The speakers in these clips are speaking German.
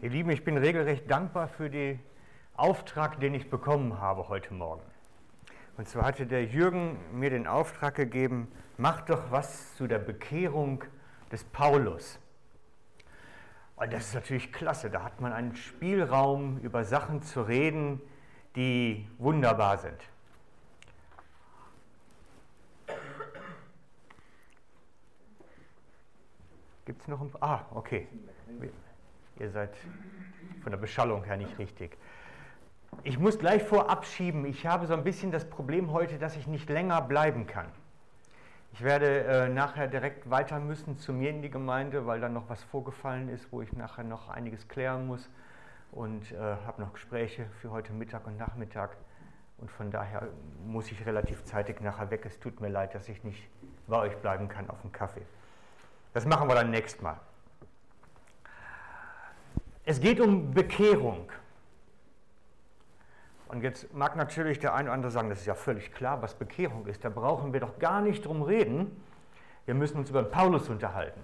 Ihr Lieben, ich bin regelrecht dankbar für den Auftrag, den ich bekommen habe heute Morgen. Und zwar hatte der Jürgen mir den Auftrag gegeben, mach doch was zu der Bekehrung des Paulus. Und das ist natürlich klasse, da hat man einen Spielraum, über Sachen zu reden, die wunderbar sind. Gibt es noch ein paar? Ah, okay. Ihr seid von der Beschallung her nicht richtig. Ich muss gleich vorab schieben. Ich habe so ein bisschen das Problem heute, dass ich nicht länger bleiben kann. Ich werde äh, nachher direkt weiter müssen zu mir in die Gemeinde, weil dann noch was vorgefallen ist, wo ich nachher noch einiges klären muss. Und äh, habe noch Gespräche für heute Mittag und Nachmittag. Und von daher muss ich relativ zeitig nachher weg. Es tut mir leid, dass ich nicht bei euch bleiben kann auf dem Kaffee. Das machen wir dann nächstes Mal. Es geht um Bekehrung. Und jetzt mag natürlich der eine oder andere sagen, das ist ja völlig klar, was Bekehrung ist. Da brauchen wir doch gar nicht drum reden. Wir müssen uns über Paulus unterhalten.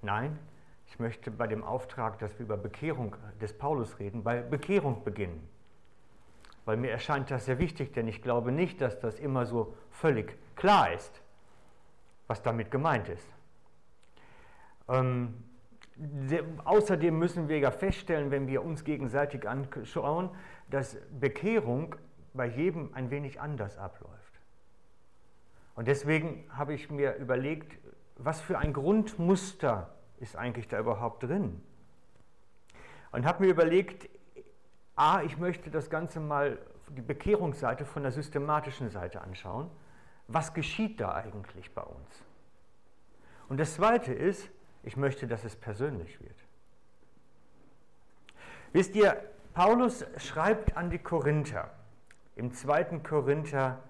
Nein, ich möchte bei dem Auftrag, dass wir über Bekehrung des Paulus reden, bei Bekehrung beginnen. Weil mir erscheint das sehr wichtig, denn ich glaube nicht, dass das immer so völlig klar ist, was damit gemeint ist. Ähm, außerdem müssen wir ja feststellen, wenn wir uns gegenseitig anschauen, dass Bekehrung bei jedem ein wenig anders abläuft. Und deswegen habe ich mir überlegt, was für ein Grundmuster ist eigentlich da überhaupt drin? Und habe mir überlegt, a, ich möchte das Ganze mal die Bekehrungsseite von der systematischen Seite anschauen. Was geschieht da eigentlich bei uns? Und das Zweite ist, ich möchte, dass es persönlich wird. Wisst ihr, Paulus schreibt an die Korinther im 2. Korinther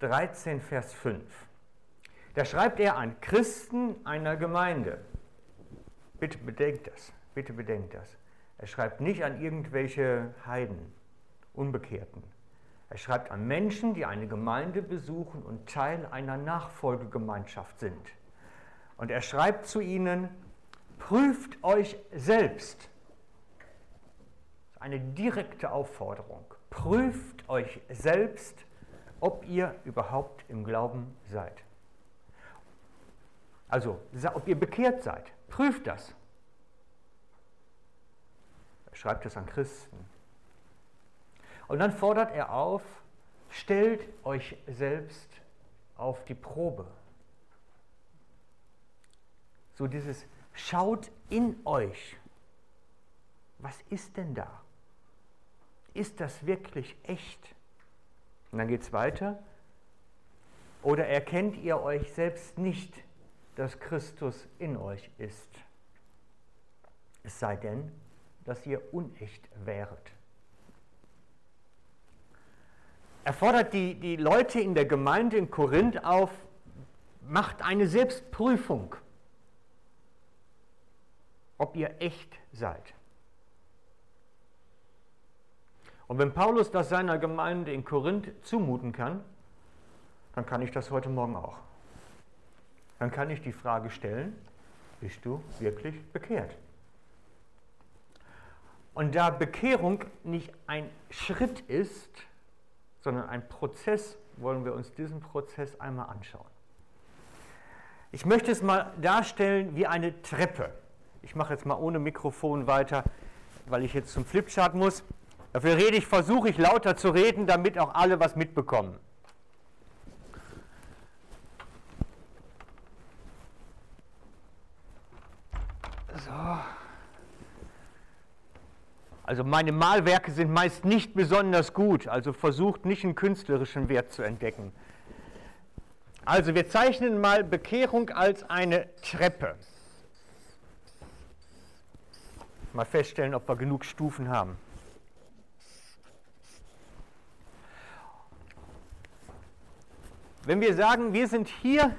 13, Vers 5. Da schreibt er an Christen einer Gemeinde. Bitte bedenkt das, bitte bedenkt das. Er schreibt nicht an irgendwelche Heiden, Unbekehrten. Er schreibt an Menschen, die eine Gemeinde besuchen und Teil einer Nachfolgegemeinschaft sind. Und er schreibt zu ihnen, prüft euch selbst. Eine direkte Aufforderung. Prüft euch selbst, ob ihr überhaupt im Glauben seid. Also, ob ihr bekehrt seid. Prüft das. Er schreibt es an Christen. Und dann fordert er auf, stellt euch selbst auf die Probe. So dieses schaut in euch. Was ist denn da? Ist das wirklich echt? Und dann geht es weiter. Oder erkennt ihr euch selbst nicht, dass Christus in euch ist? Es sei denn, dass ihr unecht wäret. Er fordert die, die Leute in der Gemeinde in Korinth auf, macht eine Selbstprüfung ob ihr echt seid. Und wenn Paulus das seiner Gemeinde in Korinth zumuten kann, dann kann ich das heute Morgen auch. Dann kann ich die Frage stellen, bist du wirklich bekehrt? Und da Bekehrung nicht ein Schritt ist, sondern ein Prozess, wollen wir uns diesen Prozess einmal anschauen. Ich möchte es mal darstellen wie eine Treppe. Ich mache jetzt mal ohne Mikrofon weiter, weil ich jetzt zum Flipchart muss. Dafür rede ich, versuche ich lauter zu reden, damit auch alle was mitbekommen. So. Also meine Malwerke sind meist nicht besonders gut, also versucht nicht einen künstlerischen Wert zu entdecken. Also wir zeichnen mal Bekehrung als eine Treppe. Mal feststellen, ob wir genug Stufen haben. Wenn wir sagen, wir sind hier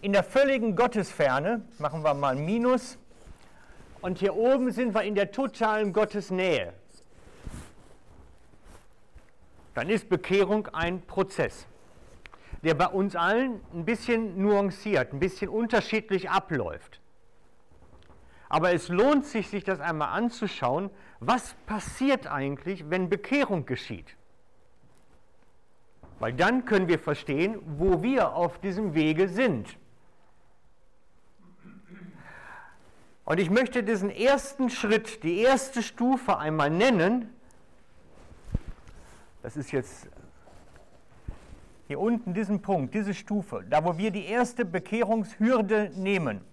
in der völligen Gottesferne, machen wir mal Minus, und hier oben sind wir in der totalen Gottesnähe, dann ist Bekehrung ein Prozess, der bei uns allen ein bisschen nuanciert, ein bisschen unterschiedlich abläuft. Aber es lohnt sich, sich das einmal anzuschauen, was passiert eigentlich, wenn Bekehrung geschieht. Weil dann können wir verstehen, wo wir auf diesem Wege sind. Und ich möchte diesen ersten Schritt, die erste Stufe einmal nennen. Das ist jetzt hier unten diesen Punkt, diese Stufe, da wo wir die erste Bekehrungshürde nehmen,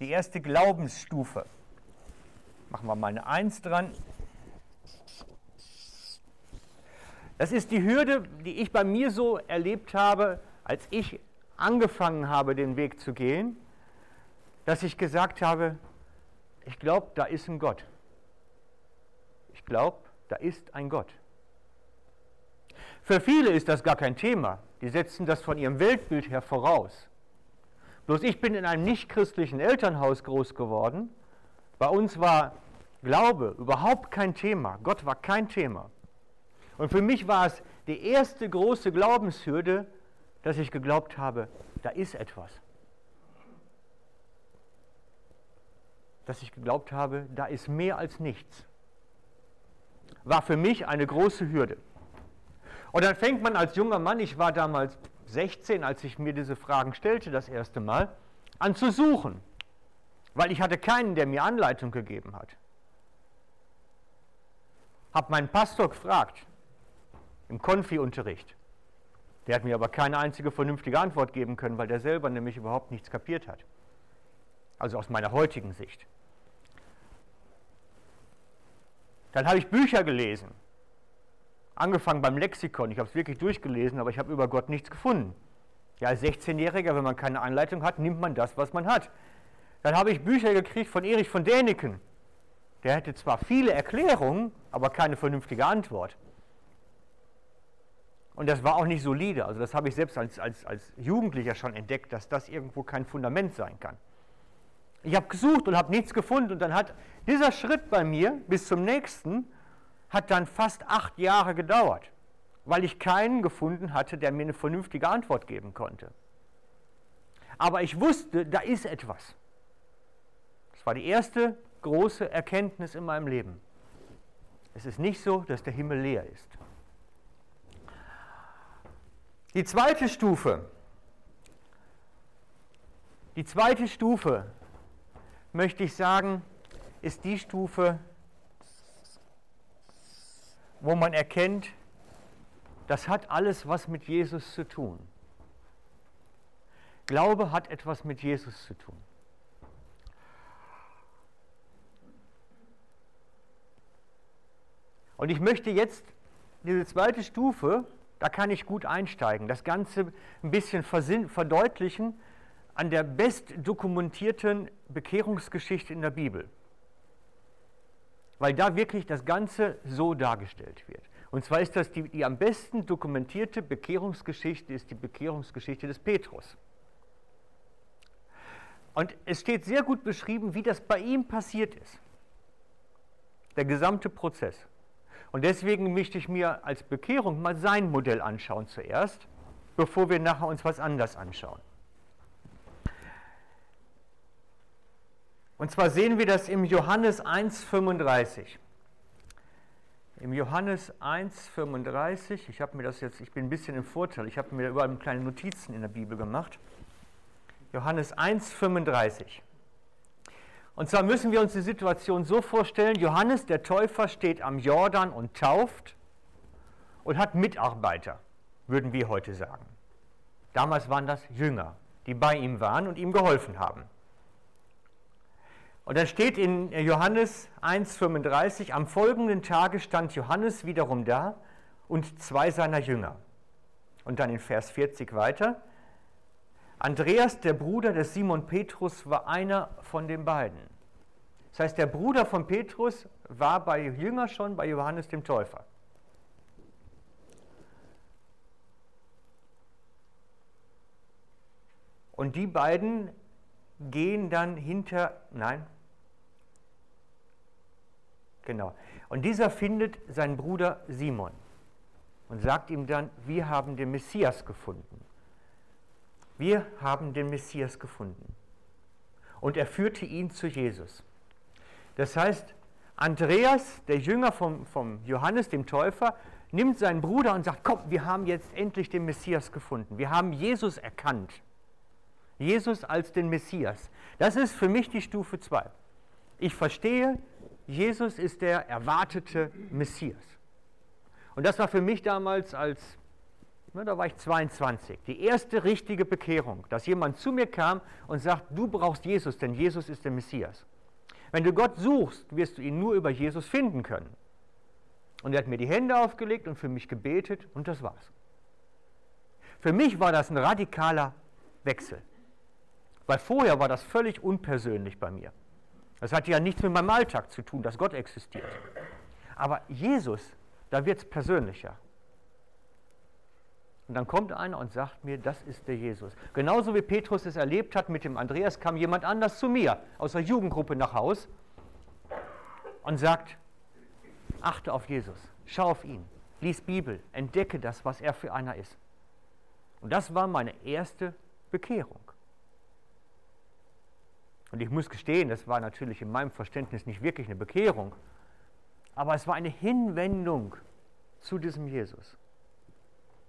die erste Glaubensstufe. Machen wir mal eine Eins dran. Das ist die Hürde, die ich bei mir so erlebt habe, als ich angefangen habe, den Weg zu gehen dass ich gesagt habe, ich glaube, da ist ein Gott. Ich glaube, da ist ein Gott. Für viele ist das gar kein Thema. Die setzen das von ihrem Weltbild her voraus. Bloß ich bin in einem nichtchristlichen Elternhaus groß geworden. Bei uns war Glaube überhaupt kein Thema. Gott war kein Thema. Und für mich war es die erste große Glaubenshürde, dass ich geglaubt habe, da ist etwas. dass ich geglaubt habe, da ist mehr als nichts. War für mich eine große Hürde. Und dann fängt man als junger Mann, ich war damals 16, als ich mir diese Fragen stellte das erste Mal, an zu suchen, weil ich hatte keinen, der mir Anleitung gegeben hat. Hab meinen Pastor gefragt, im Konfi-Unterricht. Der hat mir aber keine einzige vernünftige Antwort geben können, weil der selber nämlich überhaupt nichts kapiert hat. Also aus meiner heutigen Sicht. Dann habe ich Bücher gelesen. Angefangen beim Lexikon. Ich habe es wirklich durchgelesen, aber ich habe über Gott nichts gefunden. Ja, als 16-Jähriger, wenn man keine Anleitung hat, nimmt man das, was man hat. Dann habe ich Bücher gekriegt von Erich von Däniken. Der hätte zwar viele Erklärungen, aber keine vernünftige Antwort. Und das war auch nicht solide. Also das habe ich selbst als, als, als Jugendlicher schon entdeckt, dass das irgendwo kein Fundament sein kann. Ich habe gesucht und habe nichts gefunden und dann hat dieser Schritt bei mir bis zum nächsten hat dann fast acht Jahre gedauert, weil ich keinen gefunden hatte, der mir eine vernünftige Antwort geben konnte. Aber ich wusste, da ist etwas. Das war die erste große Erkenntnis in meinem Leben. Es ist nicht so, dass der Himmel leer ist. Die zweite Stufe, die zweite Stufe möchte ich sagen, ist die Stufe, wo man erkennt, das hat alles was mit Jesus zu tun. Glaube hat etwas mit Jesus zu tun. Und ich möchte jetzt diese zweite Stufe, da kann ich gut einsteigen, das Ganze ein bisschen verdeutlichen an der bestdokumentierten Bekehrungsgeschichte in der Bibel. Weil da wirklich das Ganze so dargestellt wird. Und zwar ist das die, die am besten dokumentierte Bekehrungsgeschichte, ist die Bekehrungsgeschichte des Petrus. Und es steht sehr gut beschrieben, wie das bei ihm passiert ist. Der gesamte Prozess. Und deswegen möchte ich mir als Bekehrung mal sein Modell anschauen zuerst, bevor wir nachher uns was anderes anschauen. Und zwar sehen wir das im Johannes 1,35. Im Johannes 1,35, ich habe mir das jetzt, ich bin ein bisschen im Vorteil, ich habe mir überall kleine Notizen in der Bibel gemacht. Johannes 1,35. Und zwar müssen wir uns die Situation so vorstellen, Johannes der Täufer steht am Jordan und tauft und hat Mitarbeiter, würden wir heute sagen. Damals waren das Jünger, die bei ihm waren und ihm geholfen haben. Und dann steht in Johannes 1,35, am folgenden Tage stand Johannes wiederum da und zwei seiner Jünger. Und dann in Vers 40 weiter, Andreas, der Bruder des Simon Petrus, war einer von den beiden. Das heißt, der Bruder von Petrus war bei Jünger schon bei Johannes dem Täufer. Und die beiden gehen dann hinter, nein, Genau. Und dieser findet seinen Bruder Simon und sagt ihm dann, wir haben den Messias gefunden. Wir haben den Messias gefunden. Und er führte ihn zu Jesus. Das heißt, Andreas, der Jünger vom, vom Johannes, dem Täufer, nimmt seinen Bruder und sagt, komm, wir haben jetzt endlich den Messias gefunden. Wir haben Jesus erkannt. Jesus als den Messias. Das ist für mich die Stufe 2. Ich verstehe, Jesus ist der erwartete Messias. Und das war für mich damals als, na, da war ich 22, die erste richtige Bekehrung, dass jemand zu mir kam und sagt, du brauchst Jesus, denn Jesus ist der Messias. Wenn du Gott suchst, wirst du ihn nur über Jesus finden können. Und er hat mir die Hände aufgelegt und für mich gebetet und das war's. Für mich war das ein radikaler Wechsel. Weil vorher war das völlig unpersönlich bei mir. Das hatte ja nichts mit meinem Alltag zu tun, dass Gott existiert. Aber Jesus, da wird es persönlicher. Und dann kommt einer und sagt mir, das ist der Jesus. Genauso wie Petrus es erlebt hat mit dem Andreas, kam jemand anders zu mir aus der Jugendgruppe nach Haus und sagt, achte auf Jesus, schau auf ihn, lies Bibel, entdecke das, was er für einer ist. Und das war meine erste Bekehrung. Und ich muss gestehen, das war natürlich in meinem Verständnis nicht wirklich eine Bekehrung, aber es war eine Hinwendung zu diesem Jesus.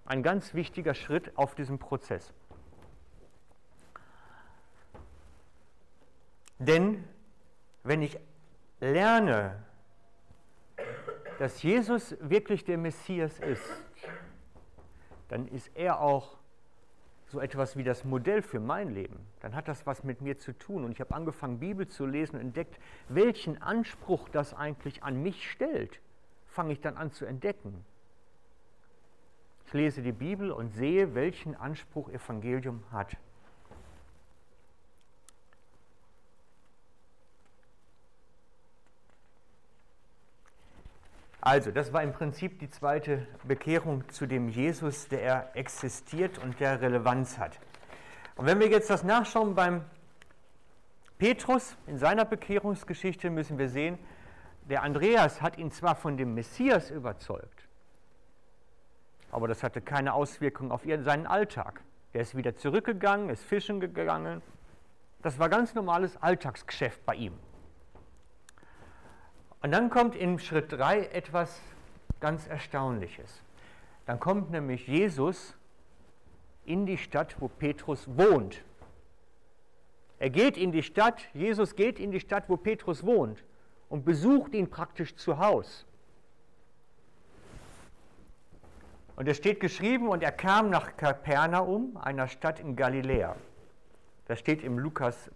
Ein ganz wichtiger Schritt auf diesem Prozess. Denn wenn ich lerne, dass Jesus wirklich der Messias ist, dann ist er auch so etwas wie das Modell für mein Leben, dann hat das was mit mir zu tun. Und ich habe angefangen, Bibel zu lesen und entdeckt, welchen Anspruch das eigentlich an mich stellt, fange ich dann an zu entdecken. Ich lese die Bibel und sehe, welchen Anspruch Evangelium hat. Also, das war im Prinzip die zweite Bekehrung zu dem Jesus, der existiert und der Relevanz hat. Und wenn wir jetzt das nachschauen beim Petrus in seiner Bekehrungsgeschichte, müssen wir sehen, der Andreas hat ihn zwar von dem Messias überzeugt, aber das hatte keine Auswirkung auf seinen Alltag. Er ist wieder zurückgegangen, ist fischen gegangen. Das war ganz normales Alltagsgeschäft bei ihm. Und dann kommt in Schritt 3 etwas ganz Erstaunliches. Dann kommt nämlich Jesus in die Stadt, wo Petrus wohnt. Er geht in die Stadt, Jesus geht in die Stadt, wo Petrus wohnt und besucht ihn praktisch zu Hause. Und es steht geschrieben, und er kam nach Kapernaum, einer Stadt in Galiläa. Das steht im Lukas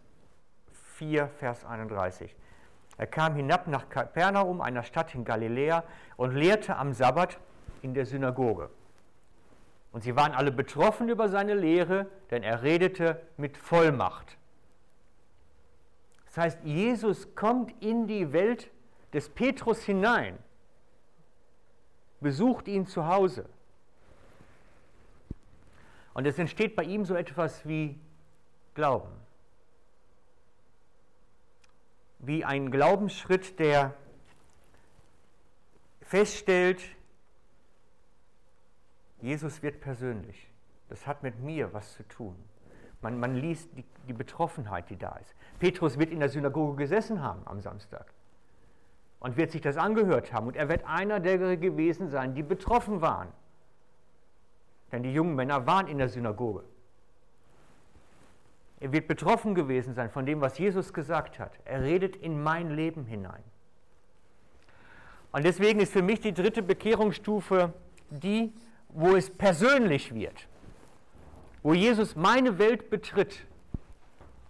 4, Vers 31. Er kam hinab nach Kapernaum, einer Stadt in Galiläa, und lehrte am Sabbat in der Synagoge. Und sie waren alle betroffen über seine Lehre, denn er redete mit Vollmacht. Das heißt, Jesus kommt in die Welt des Petrus hinein, besucht ihn zu Hause. Und es entsteht bei ihm so etwas wie Glauben wie ein Glaubensschritt, der feststellt, Jesus wird persönlich. Das hat mit mir was zu tun. Man, man liest die, die Betroffenheit, die da ist. Petrus wird in der Synagoge gesessen haben am Samstag und wird sich das angehört haben. Und er wird einer der gewesen sein, die betroffen waren. Denn die jungen Männer waren in der Synagoge. Er wird betroffen gewesen sein von dem, was Jesus gesagt hat. Er redet in mein Leben hinein. Und deswegen ist für mich die dritte Bekehrungsstufe die, wo es persönlich wird, wo Jesus meine Welt betritt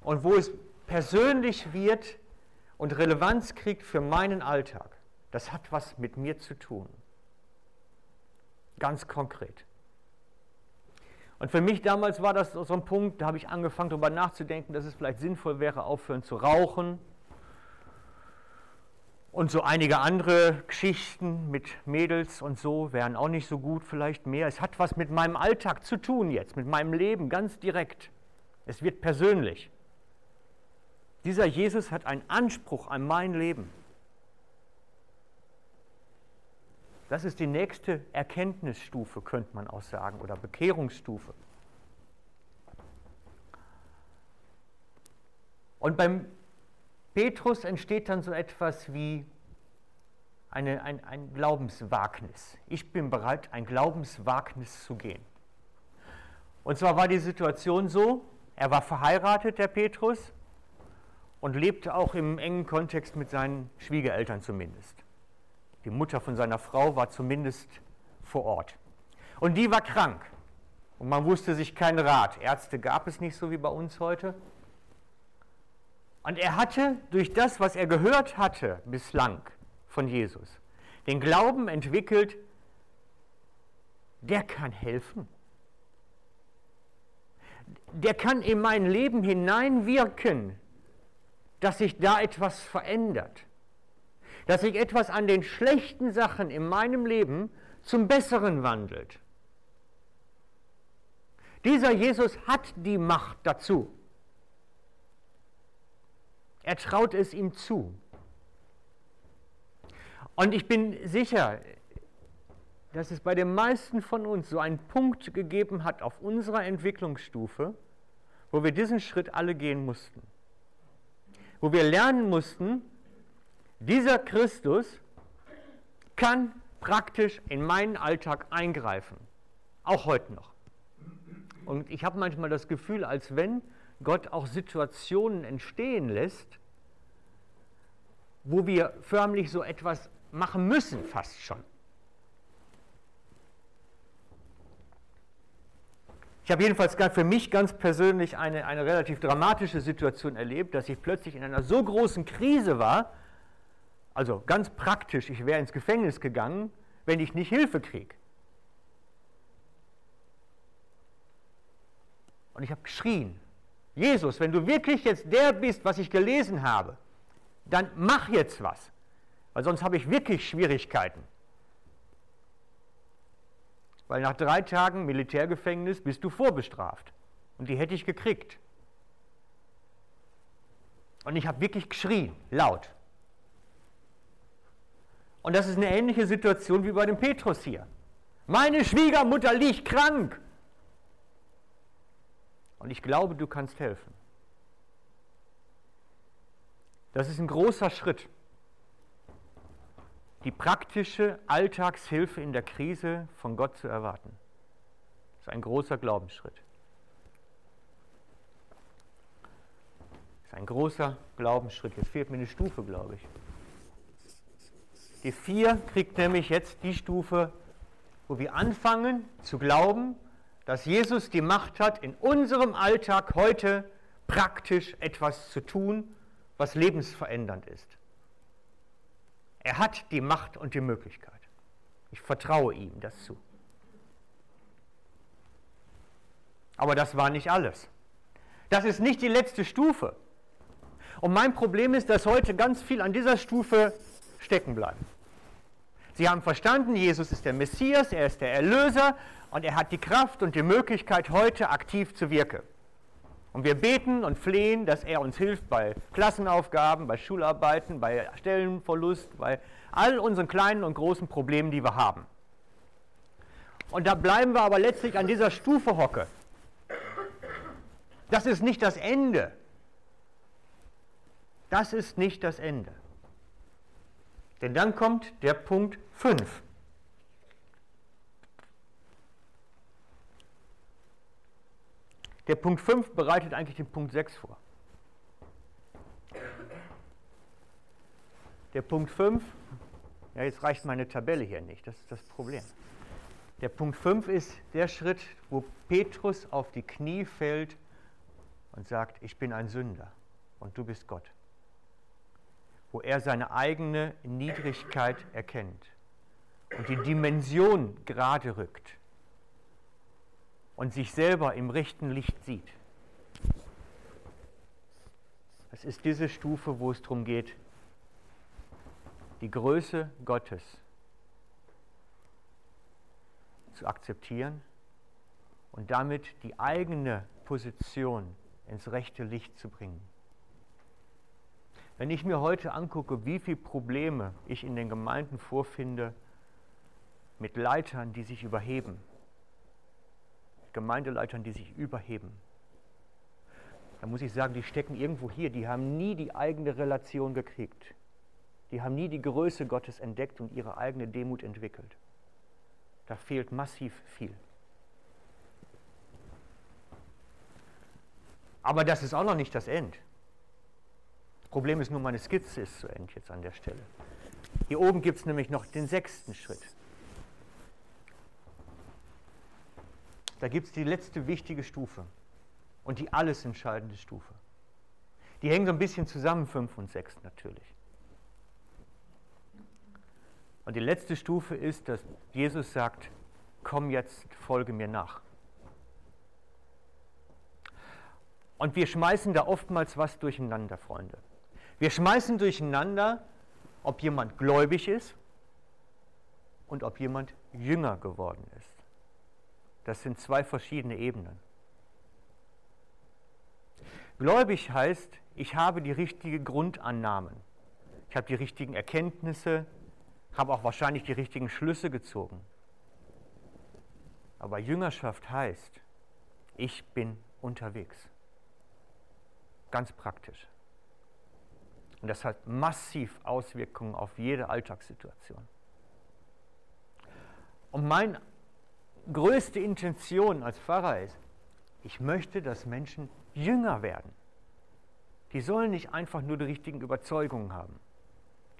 und wo es persönlich wird und Relevanz kriegt für meinen Alltag. Das hat was mit mir zu tun. Ganz konkret. Und für mich damals war das so ein Punkt, da habe ich angefangen darüber nachzudenken, dass es vielleicht sinnvoll wäre, aufhören zu rauchen. Und so einige andere Geschichten mit Mädels und so wären auch nicht so gut, vielleicht mehr. Es hat was mit meinem Alltag zu tun jetzt, mit meinem Leben ganz direkt. Es wird persönlich. Dieser Jesus hat einen Anspruch an mein Leben. Das ist die nächste Erkenntnisstufe, könnte man auch sagen, oder Bekehrungsstufe. Und beim Petrus entsteht dann so etwas wie eine, ein, ein Glaubenswagnis. Ich bin bereit, ein Glaubenswagnis zu gehen. Und zwar war die Situation so, er war verheiratet, der Petrus, und lebte auch im engen Kontext mit seinen Schwiegereltern zumindest. Die Mutter von seiner Frau war zumindest vor Ort. Und die war krank. Und man wusste sich keinen Rat. Ärzte gab es nicht so wie bei uns heute. Und er hatte durch das, was er gehört hatte bislang von Jesus, den Glauben entwickelt, der kann helfen. Der kann in mein Leben hineinwirken, dass sich da etwas verändert. Dass sich etwas an den schlechten Sachen in meinem Leben zum Besseren wandelt. Dieser Jesus hat die Macht dazu. Er traut es ihm zu. Und ich bin sicher, dass es bei den meisten von uns so einen Punkt gegeben hat auf unserer Entwicklungsstufe, wo wir diesen Schritt alle gehen mussten. Wo wir lernen mussten, dieser Christus kann praktisch in meinen Alltag eingreifen. Auch heute noch. Und ich habe manchmal das Gefühl, als wenn Gott auch Situationen entstehen lässt, wo wir förmlich so etwas machen müssen, fast schon. Ich habe jedenfalls für mich ganz persönlich eine, eine relativ dramatische Situation erlebt, dass ich plötzlich in einer so großen Krise war, also ganz praktisch, ich wäre ins Gefängnis gegangen, wenn ich nicht Hilfe kriege. Und ich habe geschrien, Jesus, wenn du wirklich jetzt der bist, was ich gelesen habe, dann mach jetzt was, weil sonst habe ich wirklich Schwierigkeiten. Weil nach drei Tagen Militärgefängnis bist du vorbestraft. Und die hätte ich gekriegt. Und ich habe wirklich geschrien, laut. Und das ist eine ähnliche Situation wie bei dem Petrus hier. Meine Schwiegermutter liegt krank. Und ich glaube, du kannst helfen. Das ist ein großer Schritt. Die praktische Alltagshilfe in der Krise von Gott zu erwarten. Das ist ein großer Glaubensschritt. Das ist ein großer Glaubensschritt. Jetzt fehlt mir eine Stufe, glaube ich. Die vier kriegt nämlich jetzt die Stufe, wo wir anfangen zu glauben, dass Jesus die Macht hat, in unserem Alltag heute praktisch etwas zu tun, was lebensverändernd ist. Er hat die Macht und die Möglichkeit. Ich vertraue ihm das zu. Aber das war nicht alles. Das ist nicht die letzte Stufe. Und mein Problem ist, dass heute ganz viel an dieser Stufe stecken bleibt. Sie haben verstanden, Jesus ist der Messias, er ist der Erlöser, und er hat die Kraft und die Möglichkeit, heute aktiv zu wirken. Und wir beten und flehen, dass er uns hilft bei Klassenaufgaben, bei Schularbeiten, bei Stellenverlust, bei all unseren kleinen und großen Problemen, die wir haben. Und da bleiben wir aber letztlich an dieser Stufe hocke. Das ist nicht das Ende. Das ist nicht das Ende. Denn dann kommt der Punkt 5. Der Punkt 5 bereitet eigentlich den Punkt 6 vor. Der Punkt 5, ja jetzt reicht meine Tabelle hier nicht, das ist das Problem. Der Punkt 5 ist der Schritt, wo Petrus auf die Knie fällt und sagt, ich bin ein Sünder und du bist Gott. Wo er seine eigene Niedrigkeit erkennt und die Dimension gerade rückt und sich selber im rechten Licht sieht. Es ist diese Stufe, wo es darum geht, die Größe Gottes zu akzeptieren und damit die eigene Position ins rechte Licht zu bringen. Wenn ich mir heute angucke, wie viele Probleme ich in den Gemeinden vorfinde mit Leitern, die sich überheben, Gemeindeleitern, die sich überheben. da muss ich sagen, die stecken irgendwo hier, die haben nie die eigene Relation gekriegt. Die haben nie die Größe Gottes entdeckt und ihre eigene Demut entwickelt. Da fehlt massiv viel. Aber das ist auch noch nicht das End. Problem ist nur, meine Skizze ist zu Ende jetzt an der Stelle. Hier oben gibt es nämlich noch den sechsten Schritt. Da gibt es die letzte wichtige Stufe und die alles entscheidende Stufe. Die hängen so ein bisschen zusammen, 5 und 6 natürlich. Und die letzte Stufe ist, dass Jesus sagt, komm jetzt, folge mir nach. Und wir schmeißen da oftmals was durcheinander, Freunde. Wir schmeißen durcheinander, ob jemand gläubig ist und ob jemand jünger geworden ist. Das sind zwei verschiedene Ebenen. Gläubig heißt, ich habe die richtigen Grundannahmen. Ich habe die richtigen Erkenntnisse, habe auch wahrscheinlich die richtigen Schlüsse gezogen. Aber Jüngerschaft heißt, ich bin unterwegs. Ganz praktisch. Und das hat massiv Auswirkungen auf jede Alltagssituation. Und meine größte Intention als Pfarrer ist, ich möchte, dass Menschen jünger werden. Die sollen nicht einfach nur die richtigen Überzeugungen haben.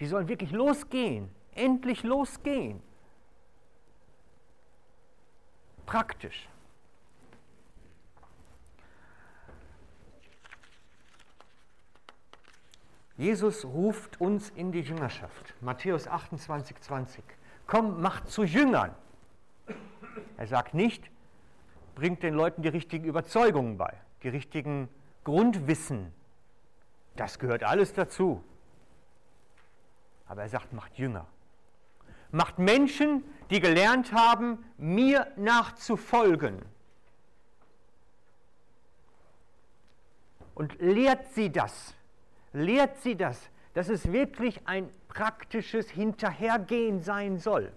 Die sollen wirklich losgehen endlich losgehen. Praktisch. Jesus ruft uns in die Jüngerschaft. Matthäus 28, 20. Komm, macht zu Jüngern. Er sagt nicht, bringt den Leuten die richtigen Überzeugungen bei, die richtigen Grundwissen. Das gehört alles dazu. Aber er sagt, macht Jünger macht Menschen, die gelernt haben, mir nachzufolgen. Und lehrt sie das, lehrt sie das, dass es wirklich ein praktisches Hinterhergehen sein soll.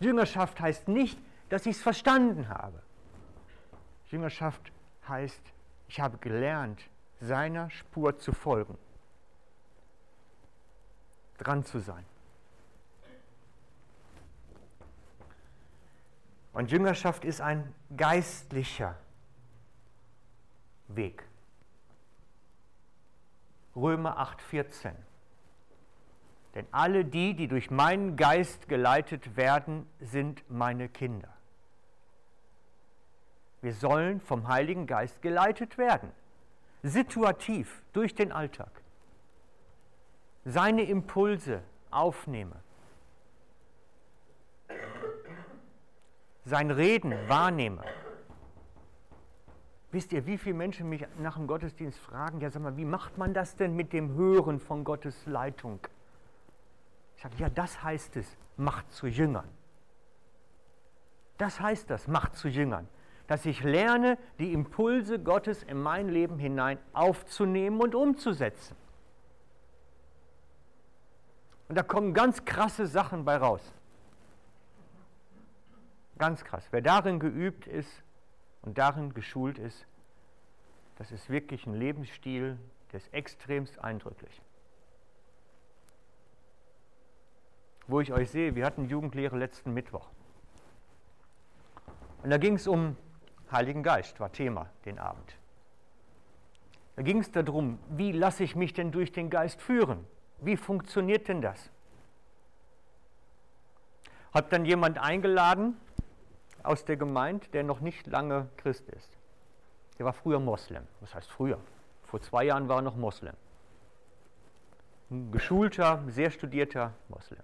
Jüngerschaft heißt nicht, dass ich es verstanden habe. Jüngerschaft heißt, ich habe gelernt, seiner Spur zu folgen dran zu sein. Und Jüngerschaft ist ein geistlicher Weg. Römer 8:14. Denn alle die, die durch meinen Geist geleitet werden, sind meine Kinder. Wir sollen vom Heiligen Geist geleitet werden, situativ durch den Alltag seine Impulse aufnehme, sein Reden wahrnehme. Wisst ihr, wie viele Menschen mich nach dem Gottesdienst fragen, ja sag mal, wie macht man das denn mit dem Hören von Gottes Leitung? Ich sage, ja, das heißt es, macht zu Jüngern. Das heißt das, macht zu Jüngern. Dass ich lerne, die Impulse Gottes in mein Leben hinein aufzunehmen und umzusetzen. Und da kommen ganz krasse Sachen bei raus. Ganz krass. Wer darin geübt ist und darin geschult ist, das ist wirklich ein Lebensstil, der ist extremst eindrücklich. Wo ich euch sehe, wir hatten Jugendlehre letzten Mittwoch. Und da ging es um Heiligen Geist, war Thema den Abend. Da ging es darum, wie lasse ich mich denn durch den Geist führen? Wie funktioniert denn das? Hat dann jemand eingeladen aus der Gemeinde, der noch nicht lange Christ ist. Der war früher Moslem. Was heißt früher? Vor zwei Jahren war er noch Moslem. Ein geschulter, sehr studierter Moslem.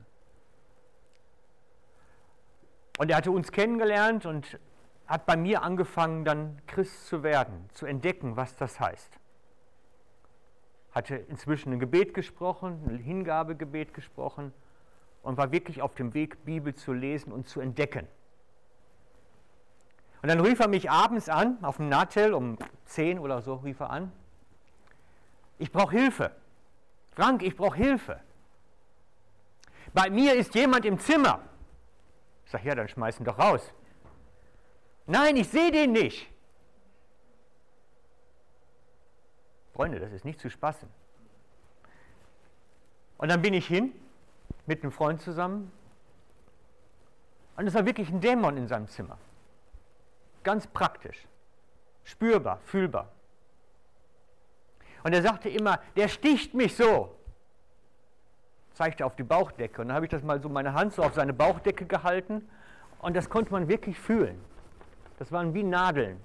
Und er hatte uns kennengelernt und hat bei mir angefangen, dann Christ zu werden, zu entdecken, was das heißt hatte inzwischen ein Gebet gesprochen, ein Hingabegebet gesprochen und war wirklich auf dem Weg, Bibel zu lesen und zu entdecken. Und dann rief er mich abends an, auf dem Natel um 10 oder so rief er an. Ich brauche Hilfe. Frank, ich brauche Hilfe. Bei mir ist jemand im Zimmer. Ich sage, ja, dann schmeißen doch raus. Nein, ich sehe den nicht. Freunde, das ist nicht zu spaßen. Und dann bin ich hin mit einem Freund zusammen und es war wirklich ein Dämon in seinem Zimmer. Ganz praktisch, spürbar, fühlbar. Und er sagte immer, der sticht mich so. Zeigte auf die Bauchdecke. Und dann habe ich das mal so meine Hand so auf seine Bauchdecke gehalten. Und das konnte man wirklich fühlen. Das waren wie Nadeln.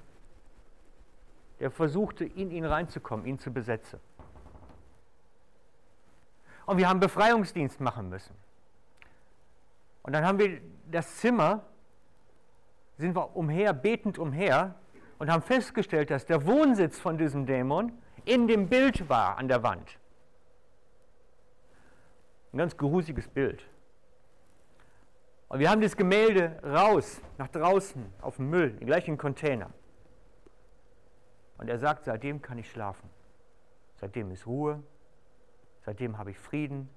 Der versuchte, in ihn reinzukommen, ihn zu besetzen. Und wir haben Befreiungsdienst machen müssen. Und dann haben wir das Zimmer, sind wir umher, betend umher und haben festgestellt, dass der Wohnsitz von diesem Dämon in dem Bild war an der Wand. Ein ganz gerusiges Bild. Und wir haben das Gemälde raus, nach draußen, auf dem Müll, im gleichen Container. Und er sagt, seitdem kann ich schlafen. Seitdem ist Ruhe. Seitdem habe ich Frieden.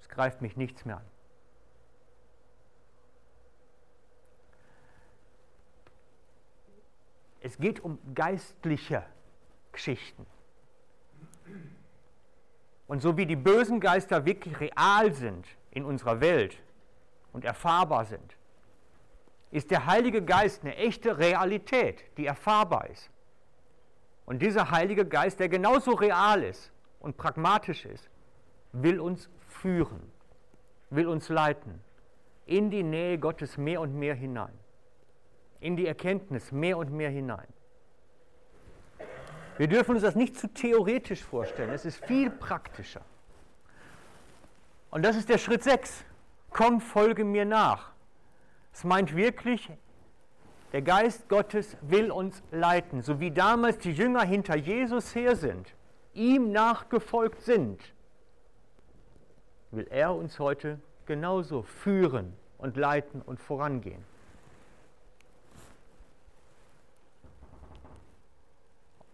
Es greift mich nichts mehr an. Es geht um geistliche Geschichten. Und so wie die bösen Geister wirklich real sind in unserer Welt und erfahrbar sind, ist der Heilige Geist eine echte Realität, die erfahrbar ist. Und dieser Heilige Geist, der genauso real ist und pragmatisch ist, will uns führen, will uns leiten in die Nähe Gottes mehr und mehr hinein, in die Erkenntnis mehr und mehr hinein. Wir dürfen uns das nicht zu theoretisch vorstellen, es ist viel praktischer. Und das ist der Schritt 6. Komm, folge mir nach. Es meint wirklich, der Geist Gottes will uns leiten, so wie damals die Jünger hinter Jesus her sind, ihm nachgefolgt sind, will er uns heute genauso führen und leiten und vorangehen.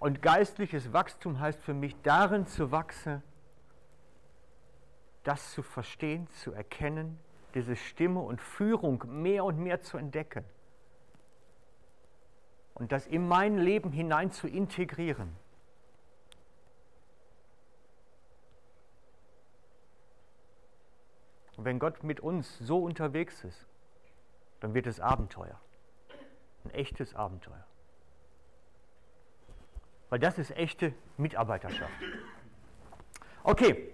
Und geistliches Wachstum heißt für mich darin zu wachsen, das zu verstehen, zu erkennen, diese Stimme und Führung mehr und mehr zu entdecken und das in mein Leben hinein zu integrieren. Und wenn Gott mit uns so unterwegs ist, dann wird es Abenteuer. Ein echtes Abenteuer. Weil das ist echte Mitarbeiterschaft. Okay,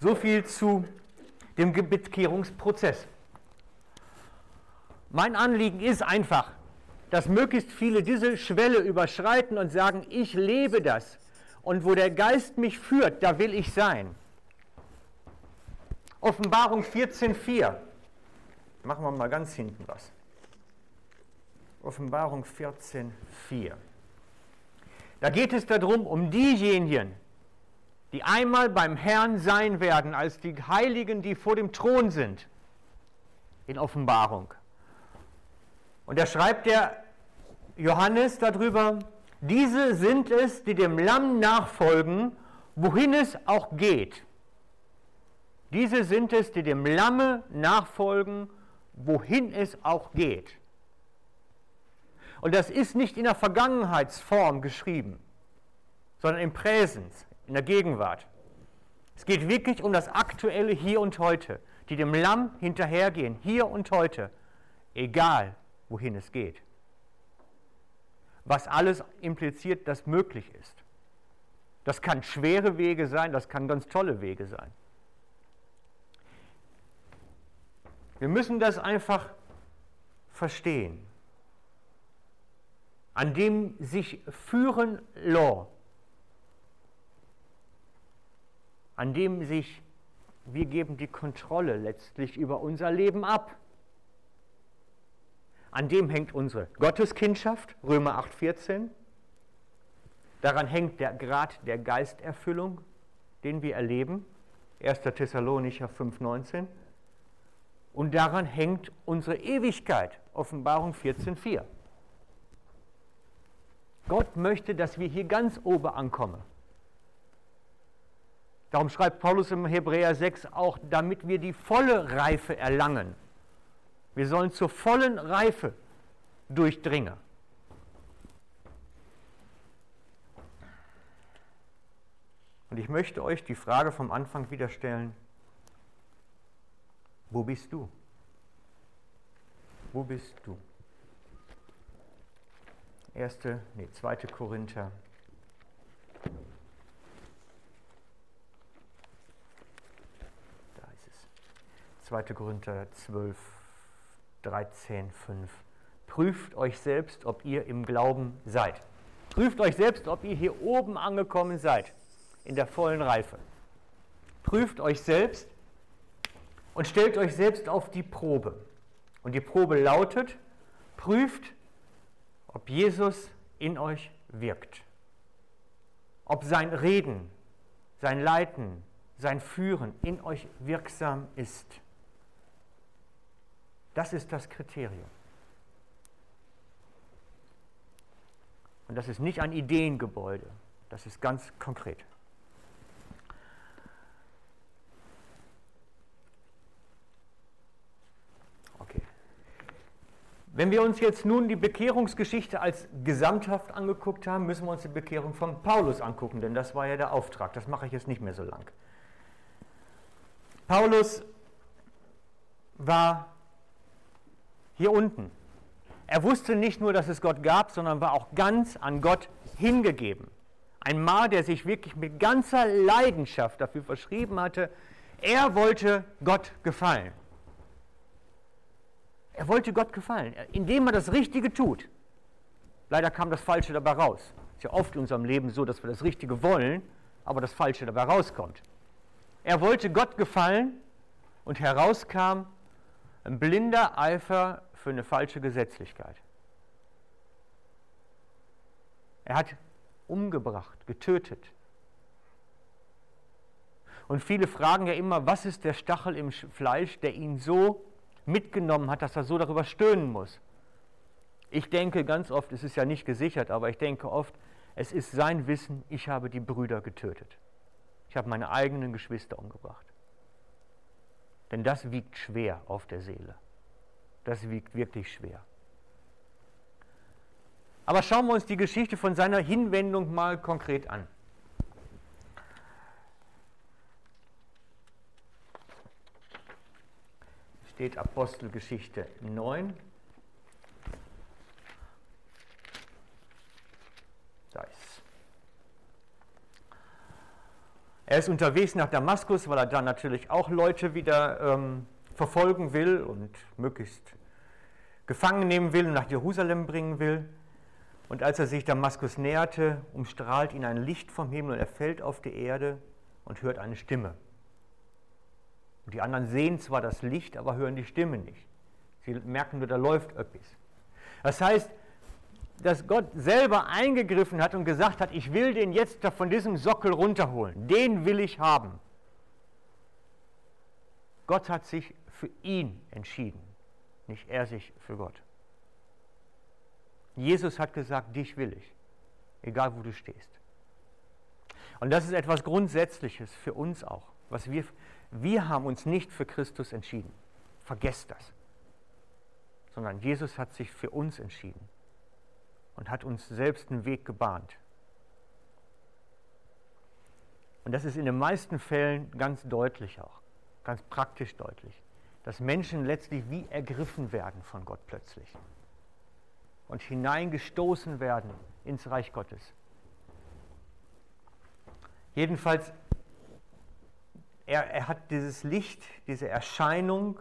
so viel zu dem Bekehrungsprozess. Mein Anliegen ist einfach, dass möglichst viele diese Schwelle überschreiten und sagen, ich lebe das. Und wo der Geist mich führt, da will ich sein. Offenbarung 14.4. Machen wir mal ganz hinten was. Offenbarung 14.4. Da geht es darum, um diejenigen, die einmal beim Herrn sein werden, als die Heiligen, die vor dem Thron sind, in Offenbarung. Und da schreibt der Johannes darüber, diese sind es, die dem Lamm nachfolgen, wohin es auch geht. Diese sind es, die dem Lamme nachfolgen, wohin es auch geht. Und das ist nicht in der Vergangenheitsform geschrieben, sondern im Präsens, in der Gegenwart. Es geht wirklich um das aktuelle Hier und Heute, die dem Lamm hinterhergehen, hier und heute, egal wohin es geht. Was alles impliziert, dass möglich ist. Das kann schwere Wege sein, das kann ganz tolle Wege sein. Wir müssen das einfach verstehen an dem sich führen law, an dem sich, wir geben die Kontrolle letztlich über unser Leben ab. An dem hängt unsere Gotteskindschaft, Römer 8,14. Daran hängt der Grad der Geisterfüllung, den wir erleben, 1. Thessalonicher 5,19. Und daran hängt unsere Ewigkeit, Offenbarung 14,4. Gott möchte, dass wir hier ganz oben ankommen. Darum schreibt Paulus im Hebräer 6 auch, damit wir die volle Reife erlangen. Wir sollen zur vollen Reife durchdringen. Und ich möchte euch die Frage vom Anfang wieder stellen, wo bist du? Wo bist du? Erste, nee, zweite Korinther. Da ist es. 2. Korinther 12, 13, 5. Prüft euch selbst, ob ihr im Glauben seid. Prüft euch selbst, ob ihr hier oben angekommen seid, in der vollen Reife. Prüft euch selbst und stellt euch selbst auf die Probe. Und die Probe lautet, prüft, ob Jesus in euch wirkt. Ob sein Reden, sein Leiten, sein Führen in euch wirksam ist. Das ist das Kriterium. Und das ist nicht ein Ideengebäude, das ist ganz konkret. Okay. Wenn wir uns jetzt nun die Bekehrungsgeschichte als gesamthaft angeguckt haben, müssen wir uns die Bekehrung von Paulus angucken, denn das war ja der Auftrag. Das mache ich jetzt nicht mehr so lang. Paulus war hier unten er wusste nicht nur, dass es Gott gab, sondern war auch ganz an Gott hingegeben. Ein Mann, der sich wirklich mit ganzer Leidenschaft dafür verschrieben hatte, er wollte Gott gefallen. Er wollte Gott gefallen, indem er das Richtige tut. Leider kam das Falsche dabei raus. Es ist ja oft in unserem Leben so, dass wir das Richtige wollen, aber das Falsche dabei rauskommt. Er wollte Gott gefallen und herauskam ein blinder Eifer für eine falsche Gesetzlichkeit. Er hat umgebracht, getötet. Und viele fragen ja immer, was ist der Stachel im Fleisch, der ihn so mitgenommen hat, dass er so darüber stöhnen muss. Ich denke ganz oft, es ist ja nicht gesichert, aber ich denke oft, es ist sein Wissen, ich habe die Brüder getötet. Ich habe meine eigenen Geschwister umgebracht. Denn das wiegt schwer auf der Seele. Das wiegt wirklich schwer. Aber schauen wir uns die Geschichte von seiner Hinwendung mal konkret an. Steht Apostelgeschichte 9. Da ist Er ist unterwegs nach Damaskus, weil er da natürlich auch Leute wieder ähm, verfolgen will und möglichst gefangen nehmen will und nach Jerusalem bringen will. Und als er sich Damaskus näherte, umstrahlt ihn ein Licht vom Himmel und er fällt auf die Erde und hört eine Stimme. Und die anderen sehen zwar das Licht, aber hören die Stimme nicht. Sie merken nur, da läuft etwas. Das heißt, dass Gott selber eingegriffen hat und gesagt hat, ich will den jetzt von diesem Sockel runterholen. Den will ich haben. Gott hat sich für ihn entschieden, nicht er sich für Gott. Jesus hat gesagt, dich will ich, egal wo du stehst. Und das ist etwas Grundsätzliches für uns auch. Was wir, wir haben uns nicht für Christus entschieden. Vergesst das. Sondern Jesus hat sich für uns entschieden und hat uns selbst einen Weg gebahnt. Und das ist in den meisten Fällen ganz deutlich auch, ganz praktisch deutlich dass Menschen letztlich wie ergriffen werden von Gott plötzlich und hineingestoßen werden ins Reich Gottes. Jedenfalls, er, er hat dieses Licht, diese Erscheinung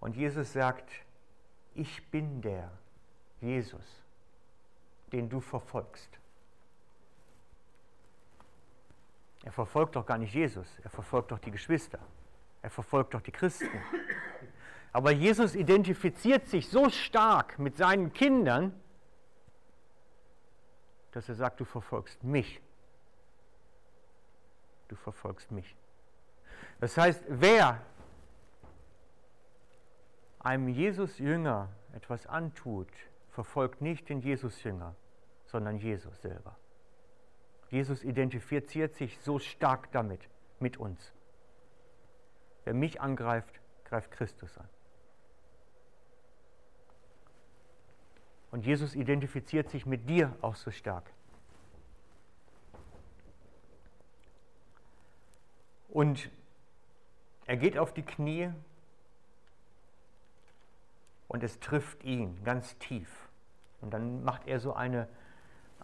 und Jesus sagt, ich bin der Jesus, den du verfolgst. Er verfolgt doch gar nicht Jesus, er verfolgt doch die Geschwister. Er verfolgt doch die Christen. Aber Jesus identifiziert sich so stark mit seinen Kindern, dass er sagt, du verfolgst mich. Du verfolgst mich. Das heißt, wer einem Jesus-Jünger etwas antut, verfolgt nicht den Jesus-Jünger, sondern Jesus selber. Jesus identifiziert sich so stark damit, mit uns. Wer mich angreift, greift Christus an. Und Jesus identifiziert sich mit dir auch so stark. Und er geht auf die Knie und es trifft ihn ganz tief. Und dann macht er so eine,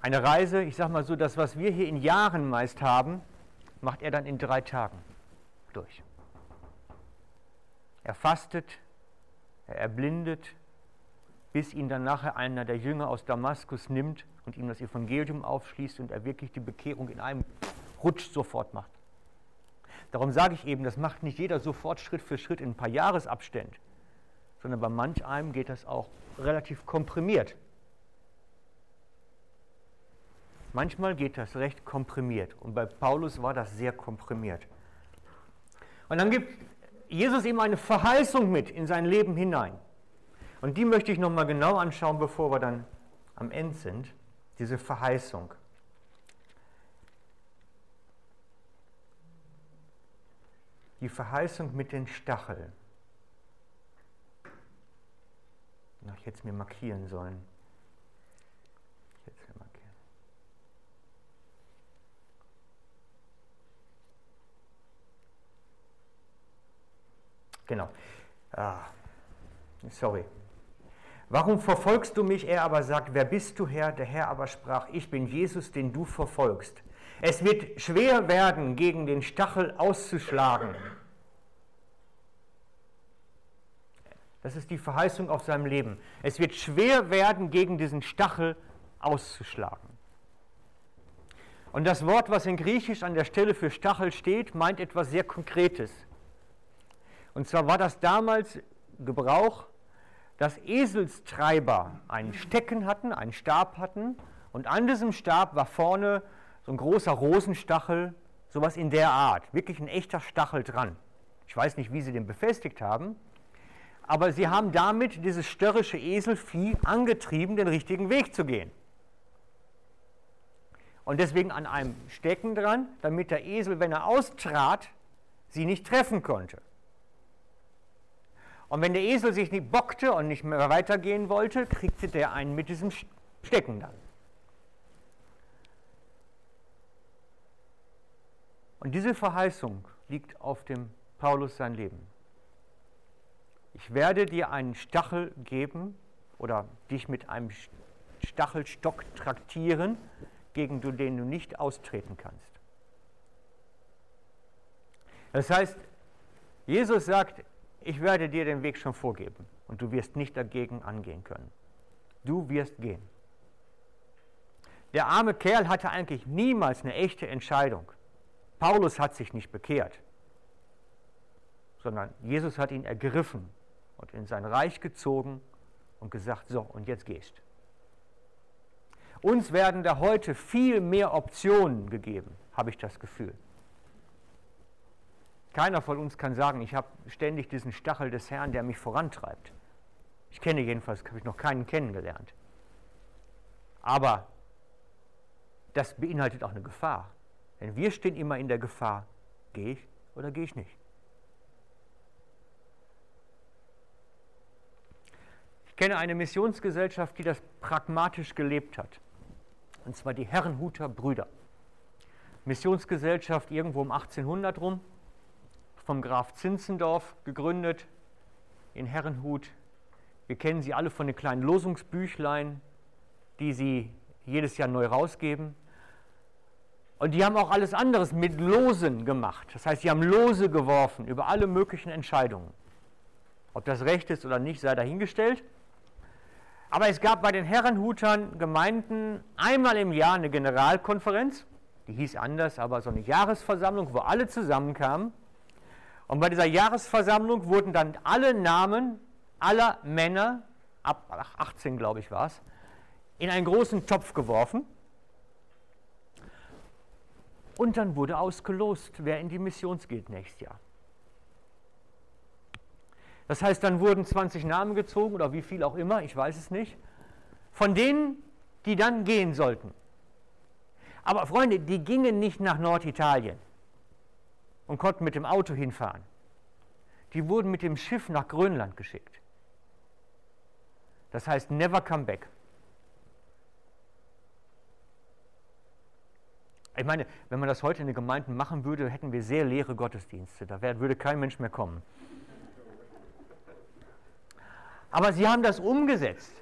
eine Reise, ich sage mal so, das, was wir hier in Jahren meist haben, macht er dann in drei Tagen durch. Er fastet, er erblindet, bis ihn dann nachher einer der Jünger aus Damaskus nimmt und ihm das Evangelium aufschließt und er wirklich die Bekehrung in einem Rutsch sofort macht. Darum sage ich eben, das macht nicht jeder sofort Schritt für Schritt in ein paar Jahresabständen sondern bei manch einem geht das auch relativ komprimiert. Manchmal geht das recht komprimiert und bei Paulus war das sehr komprimiert. Und dann gibt Jesus ihm eine Verheißung mit in sein Leben hinein. Und die möchte ich nochmal genau anschauen, bevor wir dann am Ende sind. Diese Verheißung. Die Verheißung mit den Stacheln. Ach, ich hätte es mir markieren sollen. Ich hätte es mir markieren. Genau. Ah, sorry. Warum verfolgst du mich? Er aber sagt, wer bist du Herr? Der Herr aber sprach, ich bin Jesus, den du verfolgst. Es wird schwer werden, gegen den Stachel auszuschlagen. Das ist die Verheißung auf seinem Leben. Es wird schwer werden, gegen diesen Stachel auszuschlagen. Und das Wort, was in Griechisch an der Stelle für Stachel steht, meint etwas sehr Konkretes. Und zwar war das damals Gebrauch, dass Eselstreiber einen Stecken hatten, einen Stab hatten, und an diesem Stab war vorne so ein großer Rosenstachel, sowas in der Art, wirklich ein echter Stachel dran. Ich weiß nicht, wie sie den befestigt haben, aber sie haben damit dieses störrische Eselvieh angetrieben, den richtigen Weg zu gehen. Und deswegen an einem Stecken dran, damit der Esel, wenn er austrat, sie nicht treffen konnte. Und wenn der Esel sich nicht bockte und nicht mehr weitergehen wollte, kriegte der einen mit diesem Stecken dann. Und diese Verheißung liegt auf dem Paulus sein Leben ich werde dir einen Stachel geben oder dich mit einem Stachelstock traktieren, gegen den du nicht austreten kannst. Das heißt, Jesus sagt, ich werde dir den Weg schon vorgeben und du wirst nicht dagegen angehen können. Du wirst gehen. Der arme Kerl hatte eigentlich niemals eine echte Entscheidung. Paulus hat sich nicht bekehrt, sondern Jesus hat ihn ergriffen und in sein Reich gezogen und gesagt, so, und jetzt gehst. Uns werden da heute viel mehr Optionen gegeben, habe ich das Gefühl. Keiner von uns kann sagen, ich habe ständig diesen Stachel des Herrn, der mich vorantreibt. Ich kenne jedenfalls, habe ich noch keinen kennengelernt. Aber das beinhaltet auch eine Gefahr. Denn wir stehen immer in der Gefahr, gehe ich oder gehe ich nicht. kenne eine Missionsgesellschaft, die das pragmatisch gelebt hat. Und zwar die Herrenhuter Brüder. Missionsgesellschaft irgendwo um 1800 rum, vom Graf Zinzendorf gegründet, in Herrenhut. Wir kennen sie alle von den kleinen Losungsbüchlein, die sie jedes Jahr neu rausgeben. Und die haben auch alles anderes mit Losen gemacht. Das heißt, sie haben Lose geworfen über alle möglichen Entscheidungen. Ob das recht ist oder nicht, sei dahingestellt. Aber es gab bei den Herrenhutern Gemeinden einmal im Jahr eine Generalkonferenz, die hieß anders, aber so eine Jahresversammlung, wo alle zusammenkamen. Und bei dieser Jahresversammlung wurden dann alle Namen aller Männer, ab 18 glaube ich war es, in einen großen Topf geworfen. Und dann wurde ausgelost, wer in die Mission geht nächstes Jahr. Das heißt, dann wurden 20 Namen gezogen oder wie viel auch immer, ich weiß es nicht, von denen, die dann gehen sollten. Aber Freunde, die gingen nicht nach Norditalien und konnten mit dem Auto hinfahren. Die wurden mit dem Schiff nach Grönland geschickt. Das heißt, never come back. Ich meine, wenn man das heute in den Gemeinden machen würde, hätten wir sehr leere Gottesdienste. Da würde kein Mensch mehr kommen. Aber sie haben das umgesetzt.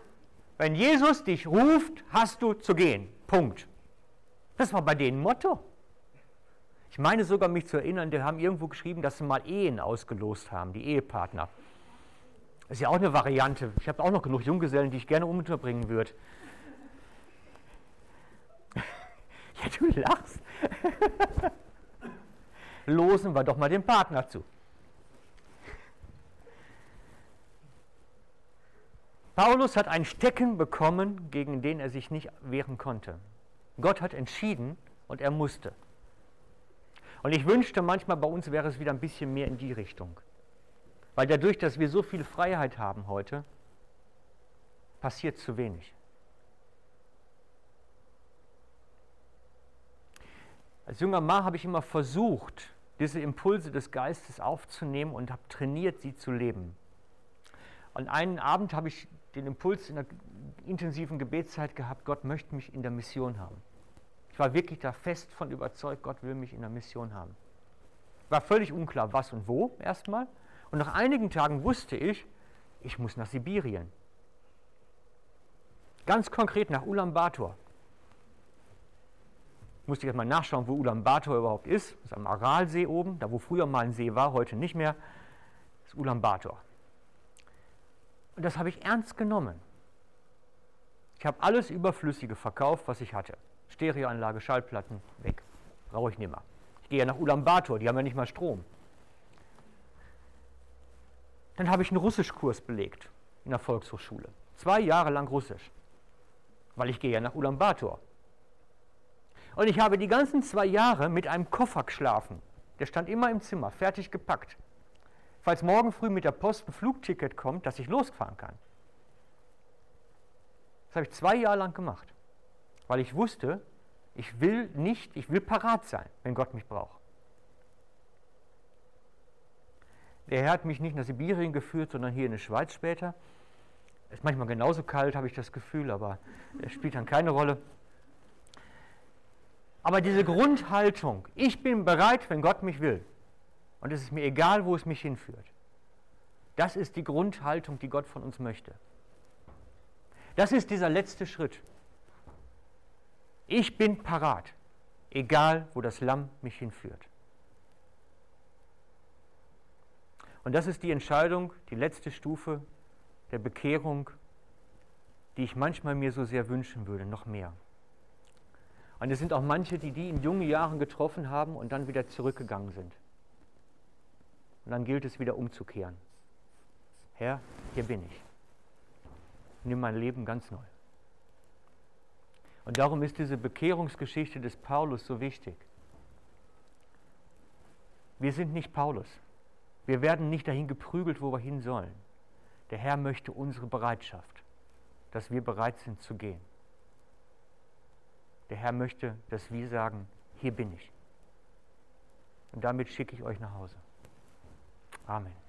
Wenn Jesus dich ruft, hast du zu gehen. Punkt. Das war bei denen Motto. Ich meine sogar mich zu erinnern, die haben irgendwo geschrieben, dass sie mal Ehen ausgelost haben, die Ehepartner. Das ist ja auch eine Variante. Ich habe auch noch genug Junggesellen, die ich gerne unterbringen würde. Ja, du lachst. Losen wir doch mal den Partner zu. Paulus hat einen Stecken bekommen, gegen den er sich nicht wehren konnte. Gott hat entschieden und er musste. Und ich wünschte manchmal, bei uns wäre es wieder ein bisschen mehr in die Richtung. Weil dadurch, dass wir so viel Freiheit haben heute, passiert zu wenig. Als junger Mann habe ich immer versucht, diese Impulse des Geistes aufzunehmen und habe trainiert, sie zu leben. Und einen Abend habe ich den Impuls in der intensiven Gebetszeit gehabt, Gott möchte mich in der Mission haben. Ich war wirklich da fest von überzeugt, Gott will mich in der Mission haben. War völlig unklar, was und wo erstmal. Und nach einigen Tagen wusste ich, ich muss nach Sibirien. Ganz konkret nach Ulaanbaatar. Musste ich erstmal nachschauen, wo Ulaanbaatar überhaupt ist. Das ist am Aralsee oben, da wo früher mal ein See war, heute nicht mehr. Das ist Ulaanbaatar. Und das habe ich ernst genommen. Ich habe alles Überflüssige verkauft, was ich hatte. Stereoanlage, Schallplatten, weg. Brauche ich nicht mehr. Ich gehe ja nach Ulaanbaatar, die haben ja nicht mal Strom. Dann habe ich einen Russischkurs belegt in der Volkshochschule. Zwei Jahre lang Russisch. Weil ich gehe ja nach Ulaanbaatar. Und ich habe die ganzen zwei Jahre mit einem Koffer geschlafen. Der stand immer im Zimmer, fertig gepackt falls morgen früh mit der Post ein Flugticket kommt, dass ich losfahren kann. Das habe ich zwei Jahre lang gemacht, weil ich wusste, ich will nicht, ich will parat sein, wenn Gott mich braucht. Der Herr hat mich nicht nach Sibirien geführt, sondern hier in die Schweiz später. Ist manchmal genauso kalt, habe ich das Gefühl, aber es spielt dann keine Rolle. Aber diese Grundhaltung, ich bin bereit, wenn Gott mich will, und es ist mir egal, wo es mich hinführt. Das ist die Grundhaltung, die Gott von uns möchte. Das ist dieser letzte Schritt. Ich bin parat, egal wo das Lamm mich hinführt. Und das ist die Entscheidung, die letzte Stufe der Bekehrung, die ich manchmal mir so sehr wünschen würde, noch mehr. Und es sind auch manche, die die in jungen Jahren getroffen haben und dann wieder zurückgegangen sind. Und dann gilt es wieder umzukehren. Herr, hier bin ich. Nimm mein Leben ganz neu. Und darum ist diese Bekehrungsgeschichte des Paulus so wichtig. Wir sind nicht Paulus. Wir werden nicht dahin geprügelt, wo wir hin sollen. Der Herr möchte unsere Bereitschaft, dass wir bereit sind zu gehen. Der Herr möchte, dass wir sagen, hier bin ich. Und damit schicke ich euch nach Hause. Amen.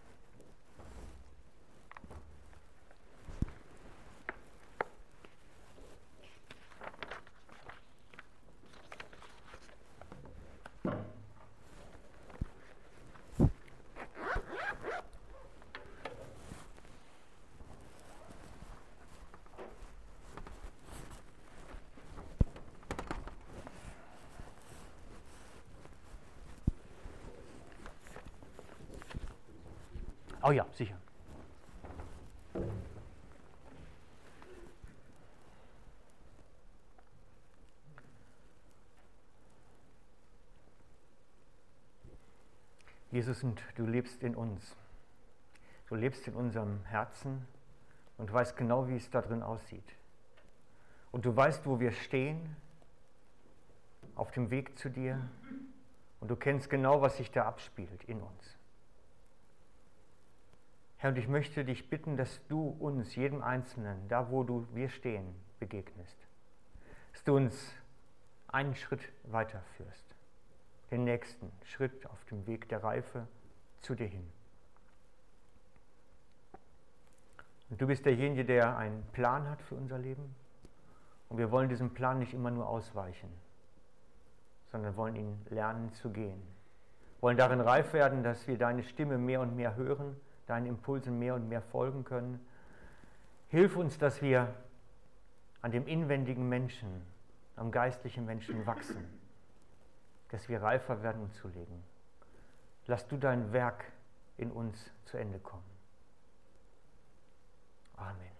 Oh ja, sicher. Jesus, und du lebst in uns. Du lebst in unserem Herzen und weißt genau, wie es da drin aussieht. Und du weißt, wo wir stehen, auf dem Weg zu dir. Und du kennst genau, was sich da abspielt in uns. Herr, und ich möchte dich bitten, dass du uns, jedem Einzelnen, da wo du wir stehen, begegnest. Dass du uns einen Schritt weiterführst, den nächsten Schritt auf dem Weg der Reife zu dir hin. Und du bist derjenige, der einen Plan hat für unser Leben. Und wir wollen diesem Plan nicht immer nur ausweichen, sondern wollen ihn lernen zu gehen. Wollen darin reif werden, dass wir deine Stimme mehr und mehr hören, deinen Impulsen mehr und mehr folgen können. Hilf uns, dass wir an dem inwendigen Menschen, am geistlichen Menschen wachsen, dass wir reifer werden, um zu leben. Lass du dein Werk in uns zu Ende kommen. Amen.